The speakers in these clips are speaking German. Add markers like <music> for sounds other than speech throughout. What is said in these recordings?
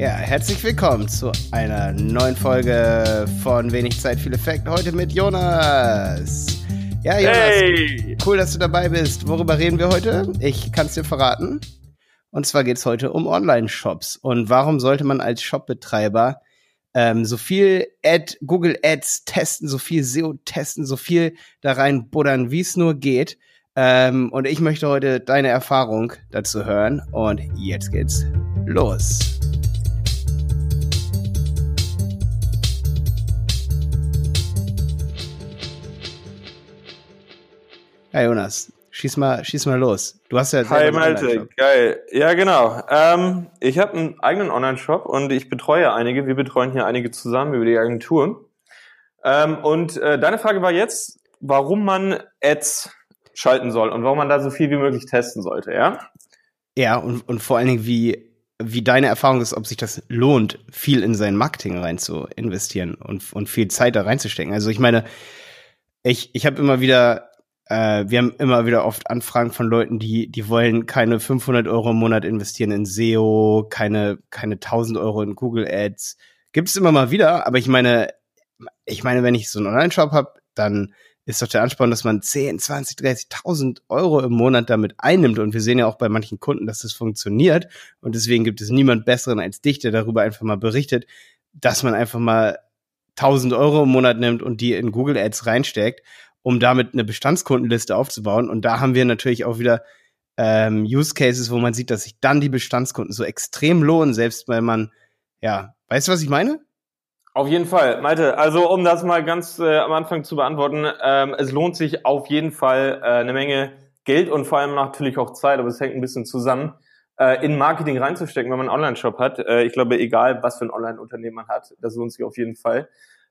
Ja, herzlich willkommen zu einer neuen Folge von Wenig Zeit, viel Effekt. Heute mit Jonas. Ja, Jonas, hey. cool, dass du dabei bist. Worüber reden wir heute? Ich kann es dir verraten. Und zwar geht es heute um Online-Shops. Und warum sollte man als Shopbetreiber ähm, so viel Ad, Google Ads testen, so viel SEO testen, so viel da rein buddern, wie es nur geht. Ähm, und ich möchte heute deine Erfahrung dazu hören. Und jetzt geht's los. Ja, Jonas, schieß mal, schieß mal los. Du hast ja Hi Malte, geil. Ja, genau. Ähm, ich habe einen eigenen Online-Shop und ich betreue einige. Wir betreuen hier einige zusammen über die Agentur. Ähm, und äh, deine Frage war jetzt, warum man Ads schalten soll und warum man da so viel wie möglich testen sollte, ja? Ja, und, und vor allen Dingen, wie, wie deine Erfahrung ist, ob sich das lohnt, viel in sein Marketing rein zu investieren und, und viel Zeit da reinzustecken. Also ich meine, ich, ich habe immer wieder äh, wir haben immer wieder oft Anfragen von Leuten, die, die wollen keine 500 Euro im Monat investieren in SEO, keine, keine 1000 Euro in Google Ads. Gibt es immer mal wieder, aber ich meine, ich meine, wenn ich so einen Online-Shop habe, dann ist doch der Ansporn, dass man 10, 20, 30.000 Euro im Monat damit einnimmt. Und wir sehen ja auch bei manchen Kunden, dass das funktioniert. Und deswegen gibt es niemand Besseren als dich, der darüber einfach mal berichtet, dass man einfach mal 1000 Euro im Monat nimmt und die in Google Ads reinsteckt um damit eine Bestandskundenliste aufzubauen. Und da haben wir natürlich auch wieder ähm, Use Cases, wo man sieht, dass sich dann die Bestandskunden so extrem lohnen, selbst weil man, ja, weißt du, was ich meine? Auf jeden Fall, Malte. Also um das mal ganz äh, am Anfang zu beantworten, ähm, es lohnt sich auf jeden Fall äh, eine Menge Geld und vor allem natürlich auch Zeit, aber es hängt ein bisschen zusammen, äh, in Marketing reinzustecken, wenn man einen Online-Shop hat. Äh, ich glaube, egal was für ein Online-Unternehmen man hat, das lohnt sich auf jeden Fall.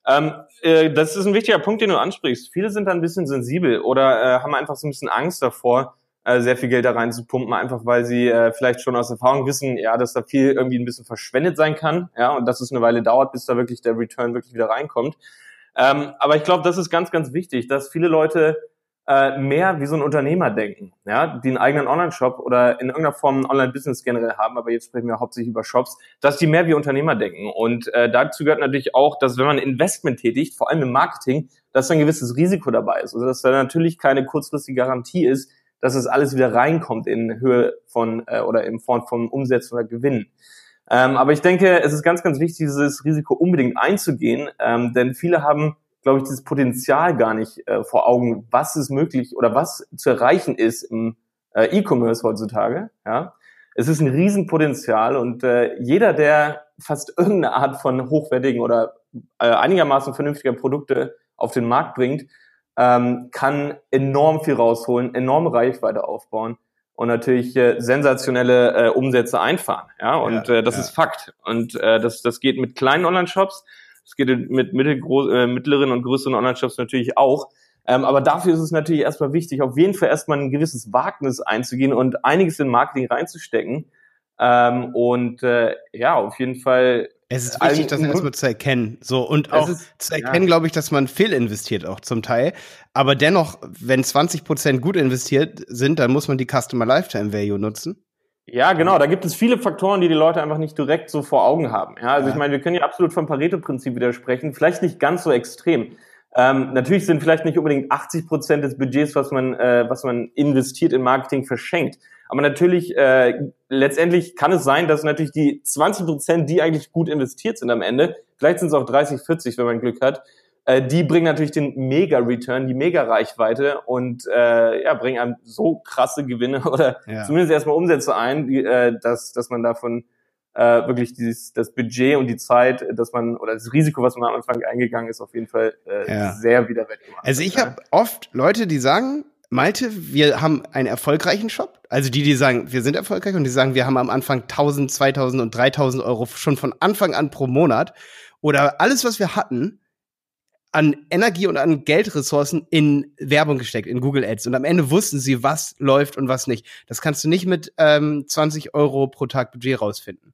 Ähm, äh, das ist ein wichtiger Punkt, den du ansprichst. Viele sind da ein bisschen sensibel oder äh, haben einfach so ein bisschen Angst davor, äh, sehr viel Geld da reinzupumpen, einfach weil sie äh, vielleicht schon aus Erfahrung wissen, ja, dass da viel irgendwie ein bisschen verschwendet sein kann, ja, und dass es eine Weile dauert, bis da wirklich der Return wirklich wieder reinkommt. Ähm, aber ich glaube, das ist ganz, ganz wichtig, dass viele Leute äh, mehr wie so ein Unternehmer denken, ja, die einen eigenen Online-Shop oder in irgendeiner Form ein Online-Business generell haben, aber jetzt sprechen wir hauptsächlich über Shops, dass die mehr wie Unternehmer denken. Und äh, dazu gehört natürlich auch, dass wenn man Investment tätigt, vor allem im Marketing, dass ein gewisses Risiko dabei ist. Also dass da natürlich keine kurzfristige Garantie ist, dass es alles wieder reinkommt in Höhe von äh, oder in Form von Umsätzen oder Gewinnen. Ähm, aber ich denke, es ist ganz, ganz wichtig, dieses Risiko unbedingt einzugehen, ähm, denn viele haben glaube ich, dieses Potenzial gar nicht äh, vor Augen, was ist möglich oder was zu erreichen ist im äh, E-Commerce heutzutage. Ja, es ist ein Riesenpotenzial und äh, jeder, der fast irgendeine Art von hochwertigen oder äh, einigermaßen vernünftiger Produkte auf den Markt bringt, ähm, kann enorm viel rausholen, enorme Reichweite aufbauen und natürlich äh, sensationelle äh, Umsätze einfahren. Ja, und ja, äh, das ja. ist Fakt. Und äh, das, das geht mit kleinen Online-Shops, es geht mit mittelgroß, äh, mittleren und größeren Online-Shops natürlich auch. Ähm, aber dafür ist es natürlich erstmal wichtig, auf jeden Fall erstmal ein gewisses Wagnis einzugehen und einiges in Marketing reinzustecken. Ähm, und äh, ja, auf jeden Fall. Es ist wichtig, das erstmal zu erkennen. So, und auch ist, zu erkennen, ja. glaube ich, dass man viel investiert auch zum Teil. Aber dennoch, wenn 20 Prozent gut investiert sind, dann muss man die Customer Lifetime Value nutzen. Ja, genau. Da gibt es viele Faktoren, die die Leute einfach nicht direkt so vor Augen haben. Ja, also ich meine, wir können ja absolut vom Pareto-Prinzip widersprechen. Vielleicht nicht ganz so extrem. Ähm, natürlich sind vielleicht nicht unbedingt 80 Prozent des Budgets, was man, äh, was man investiert in Marketing, verschenkt. Aber natürlich, äh, letztendlich kann es sein, dass natürlich die 20 Prozent, die eigentlich gut investiert sind am Ende, vielleicht sind es auch 30, 40, wenn man Glück hat, äh, die bringen natürlich den Mega-Return, die Mega-Reichweite und äh, ja, bringen einem so krasse Gewinne <laughs> oder ja. zumindest erstmal Umsätze ein, die, äh, dass, dass man davon äh, wirklich dieses, das Budget und die Zeit, dass man oder das Risiko, was man am Anfang eingegangen ist, auf jeden Fall äh, ja. sehr wieder wettgemacht. Also ich habe oft Leute, die sagen, Malte, wir haben einen erfolgreichen Shop. Also die, die sagen, wir sind erfolgreich und die sagen, wir haben am Anfang 1000, 2000 und 3000 Euro schon von Anfang an pro Monat. Oder alles, was wir hatten, an Energie und an Geldressourcen in Werbung gesteckt, in Google Ads. Und am Ende wussten sie, was läuft und was nicht. Das kannst du nicht mit ähm, 20 Euro pro Tag Budget rausfinden.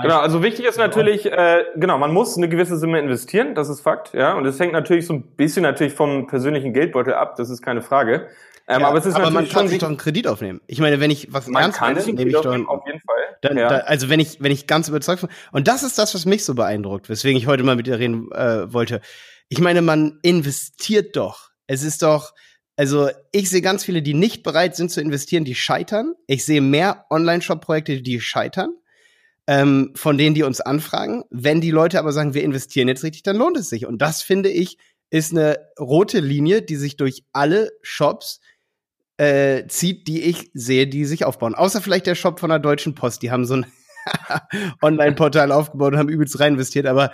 Genau, also wichtig ist natürlich, äh, genau, man muss eine gewisse Summe investieren, das ist Fakt, ja. Und es hängt natürlich so ein bisschen natürlich vom persönlichen Geldbeutel ab, das ist keine Frage. Ähm, ja, aber es ist aber man kann sich doch einen Kredit aufnehmen. Ich meine, wenn ich was man ernst kann nehme, ich doch auf jeden Fall. Dann, ja. da, also wenn ich wenn ich ganz überzeugt bin und das ist das, was mich so beeindruckt, weswegen ich heute mal mit dir reden äh, wollte. Ich meine, man investiert doch. Es ist doch also ich sehe ganz viele, die nicht bereit sind zu investieren, die scheitern. Ich sehe mehr Online-Shop-Projekte, die scheitern, ähm, von denen, die uns anfragen. Wenn die Leute aber sagen, wir investieren jetzt richtig, dann lohnt es sich. Und das finde ich ist eine rote Linie, die sich durch alle Shops äh, zieht, die ich sehe, die sich aufbauen. Außer vielleicht der Shop von der Deutschen Post. Die haben so ein <laughs> Online-Portal aufgebaut und haben übelst rein investiert, aber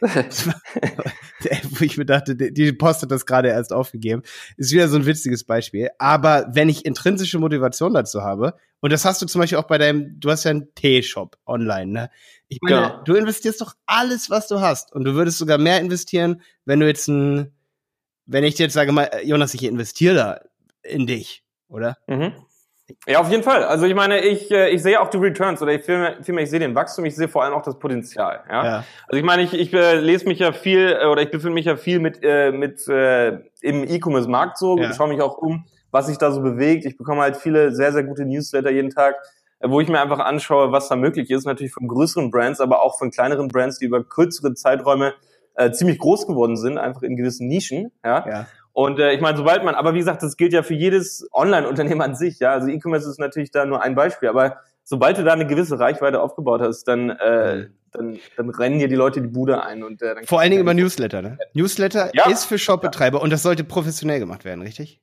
<laughs> wo ich mir dachte, die Post hat das gerade erst aufgegeben, ist wieder so ein witziges Beispiel. Aber wenn ich intrinsische Motivation dazu habe, und das hast du zum Beispiel auch bei deinem, du hast ja einen T-Shop online, ne? Ich meine, ja. du investierst doch alles, was du hast. Und du würdest sogar mehr investieren, wenn du jetzt ein, wenn ich dir jetzt sage mal, Jonas, ich investiere da in dich, oder? Mhm. Ja, auf jeden Fall. Also ich meine, ich, äh, ich sehe auch die Returns oder ich vielmehr, vielmehr ich sehe den Wachstum, ich sehe vor allem auch das Potenzial. Ja? ja. Also ich meine, ich, ich äh, lese mich ja viel äh, oder ich befinde mich ja viel mit, äh, mit äh, im E-Commerce-Markt so, ja. schaue mich auch um, was sich da so bewegt. Ich bekomme halt viele sehr, sehr gute Newsletter jeden Tag, äh, wo ich mir einfach anschaue, was da möglich ist, natürlich von größeren Brands, aber auch von kleineren Brands, die über kürzere Zeiträume äh, ziemlich groß geworden sind, einfach in gewissen Nischen. Ja. ja. Und äh, ich meine, sobald man, aber wie gesagt, das gilt ja für jedes Online-Unternehmen an sich, ja. Also E-Commerce ist natürlich da nur ein Beispiel, aber sobald du da eine gewisse Reichweite aufgebaut hast, dann, äh, mhm. dann, dann rennen dir die Leute die Bude ein und äh, dann vor allen Dingen über Newsletter, ne? Newsletter ja. ist für Shopbetreiber ja. und das sollte professionell gemacht werden, richtig?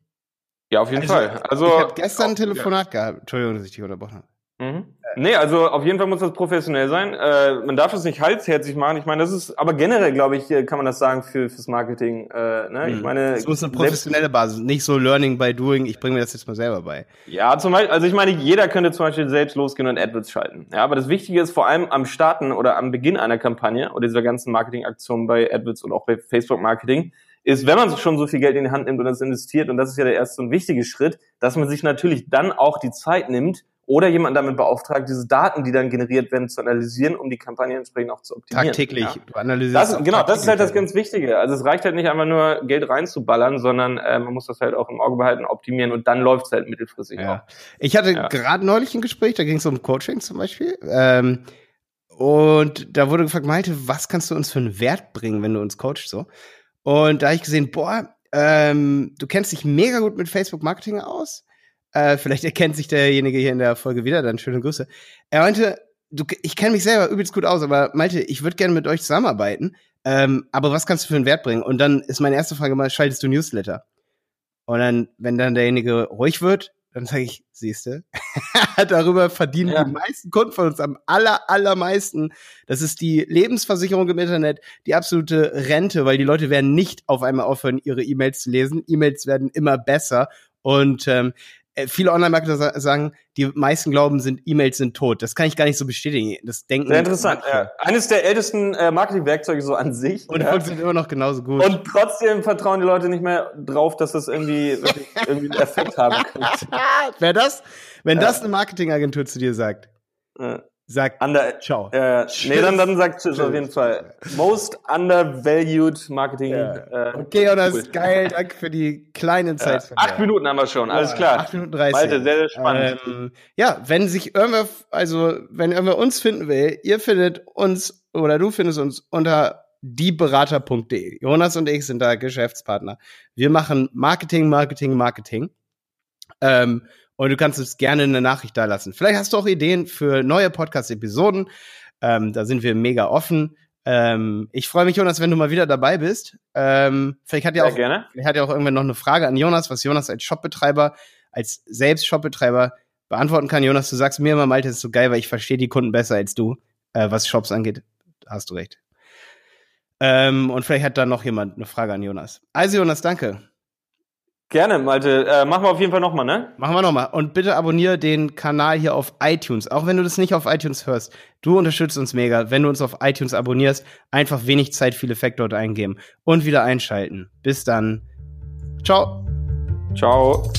Ja, auf jeden also, Fall. Also ich habe gestern ein Telefonat ja. gehabt. Entschuldigung, dass ich dich unterbrochen habe. Mhm. Nee, also auf jeden Fall muss das professionell sein. Äh, man darf es nicht halsherzig machen. Ich meine, das ist, aber generell, glaube ich, kann man das sagen für fürs Marketing. Äh, ne? Ich mhm. meine, es muss eine professionelle Basis, nicht so Learning by Doing. Ich bringe mir das jetzt mal selber bei. Ja, zum Beispiel, also ich meine, jeder könnte zum Beispiel selbst losgehen und AdWords schalten. Ja, aber das Wichtige ist vor allem am Starten oder am Beginn einer Kampagne oder dieser ganzen Marketingaktion bei AdWords und auch bei Facebook Marketing ist, wenn man schon so viel Geld in die Hand nimmt und das investiert, und das ist ja der erste und wichtige Schritt, dass man sich natürlich dann auch die Zeit nimmt, oder jemand damit beauftragt, diese Daten, die dann generiert werden, zu analysieren, um die Kampagne entsprechend auch zu optimieren. Tagtäglich. Ja. Du analysierst das, genau, das ist halt das ganz Wichtige. Also es reicht halt nicht einfach nur Geld reinzuballern, sondern äh, man muss das halt auch im Auge behalten, optimieren und dann läuft es halt mittelfristig ja. auch. Ich hatte ja. gerade neulich ein Gespräch, da ging es um Coaching zum Beispiel. Ähm, und da wurde gefragt, Malte, was kannst du uns für einen Wert bringen, wenn du uns coachst so? Und da habe ich gesehen, boah, ähm, du kennst dich mega gut mit Facebook Marketing aus äh, vielleicht erkennt sich derjenige hier in der Folge wieder, dann schöne Grüße. Er meinte, du, ich kenne mich selber übelst gut aus, aber Malte, ich würde gerne mit euch zusammenarbeiten. Ähm, aber was kannst du für einen Wert bringen? Und dann ist meine erste Frage mal, schaltest du Newsletter? Und dann, wenn dann derjenige ruhig wird, dann sage ich, siehste, <laughs> darüber verdienen ja. die meisten Kunden von uns am aller, allermeisten. Das ist die Lebensversicherung im Internet, die absolute Rente, weil die Leute werden nicht auf einmal aufhören, ihre E-Mails zu lesen. E-Mails werden immer besser. Und ähm, äh, viele Online-Marketer sagen, die meisten glauben, sind E-Mails sind tot. Das kann ich gar nicht so bestätigen. Das denken. Sehr interessant. Ja. Eines der ältesten äh, Marketing-Werkzeuge so an sich. Und ja. funktioniert immer noch genauso gut. Und trotzdem vertrauen die Leute nicht mehr drauf, dass das irgendwie, <laughs> irgendwie einen Effekt haben könnte. Wäre das, wenn ja. das eine Marketingagentur zu dir sagt? Ja. Sagt Under, ciao. Äh, nee, dann, dann sagt tschüss auf jeden Fall. Most undervalued Marketing. Ja. Äh, okay, und das cool. ist geil. Danke für die kleinen Zeit. Ja, acht Minuten haben wir schon, alles klar. Acht Minuten dreißig. Malte, sehr, sehr spannend. Ähm, ja, wenn sich irgendwer, also wenn irgendwer uns finden will, ihr findet uns oder du findest uns unter dieberater.de. Jonas und ich sind da Geschäftspartner. Wir machen Marketing, Marketing, Marketing. Ähm, und du kannst uns gerne eine Nachricht da lassen. Vielleicht hast du auch Ideen für neue Podcast-Episoden. Ähm, da sind wir mega offen. Ähm, ich freue mich, Jonas, wenn du mal wieder dabei bist. Ähm, vielleicht hat ja auch, gerne. vielleicht hat ja auch irgendwann noch eine Frage an Jonas, was Jonas als Shopbetreiber, als selbst Shopbetreiber beantworten kann. Jonas, du sagst mir immer, Malte, das ist so geil, weil ich verstehe die Kunden besser als du, äh, was Shops angeht. Hast du recht. Ähm, und vielleicht hat da noch jemand eine Frage an Jonas. Also, Jonas, danke. Gerne, Malte. Äh, machen wir auf jeden Fall nochmal, ne? Machen wir nochmal. Und bitte abonniere den Kanal hier auf iTunes. Auch wenn du das nicht auf iTunes hörst. Du unterstützt uns mega. Wenn du uns auf iTunes abonnierst, einfach wenig Zeit, viel Effekt dort eingeben. Und wieder einschalten. Bis dann. Ciao. Ciao.